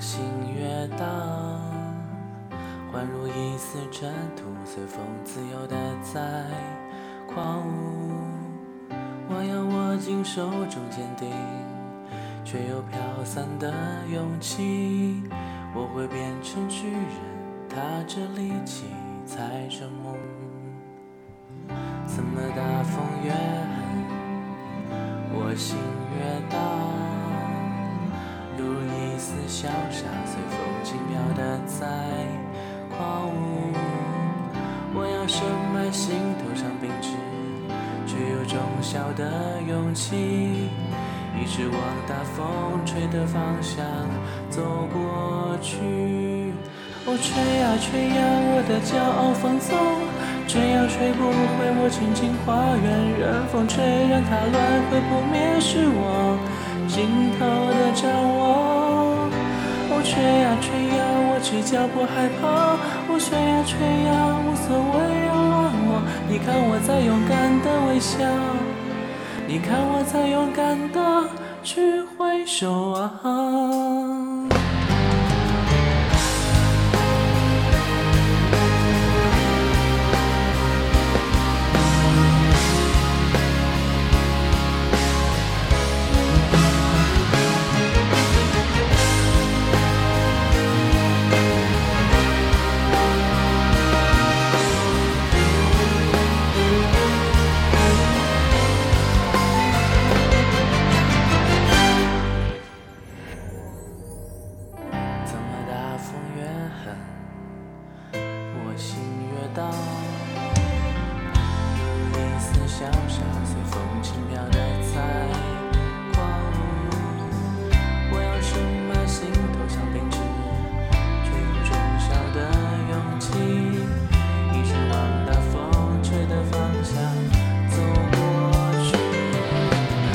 心越荡，宛如一丝尘土，随风自由的在狂舞。我要握紧手中坚定，却又飘散的勇气。我会变成巨人，踏着力气，踩着梦。怎么大风越狠，我心越荡，潇洒，随风轻飘的在狂舞。我要深埋心头上秉持，却有种小的勇气，一直往大风吹的方向走过去。哦，吹呀吹呀，我的骄傲放纵，吹呀吹不回我纯净花园，任风吹，任它乱，会不灭是我尽头的展望。吹啊吹啊，我只脚不害怕。我，吹啊吹啊，无所谓扰乱我。你看我在勇敢的微笑，你看我在勇敢的去挥手啊。潇洒，随风轻飘的在狂舞。我要深埋心头像秉持，却有种小的勇气，一直往大风吹的方向走过去。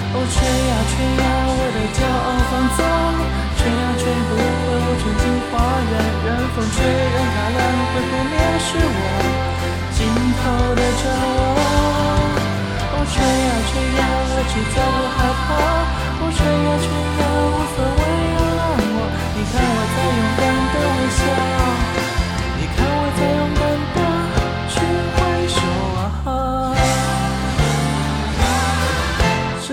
哦，吹呀吹呀，我的骄傲放纵，吹呀吹不回我纯净花园，任风吹，任它乱，会不灭是我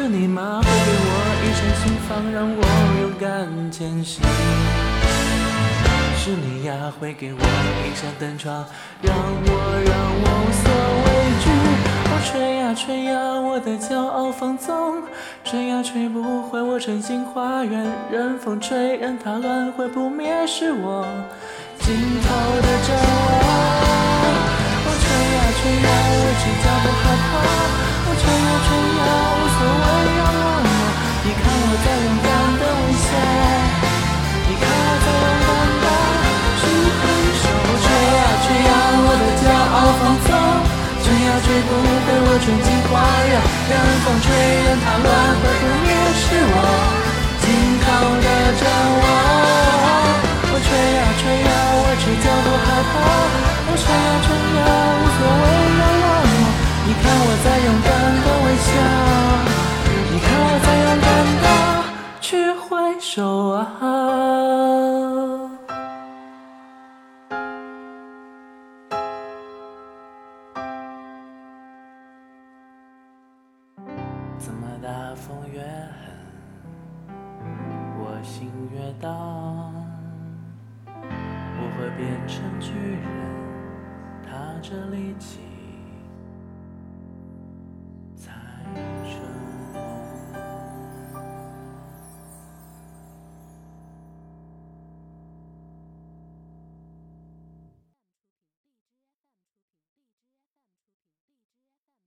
是你吗？会给我一扇心房，让我勇敢前行。是你呀，会给我一扇灯窗，让我让我无所畏惧。我，吹呀吹呀，我的骄傲放纵，吹呀吹不回我纯净花园，任风吹，任它乱，会不灭是我尽头的展望。我，吹呀吹呀，我只脚不害吹不回我纯净花园。任风吹，任它乱，花不灭怎么大风越狠，我心越荡，我会变成巨人，踏着力气。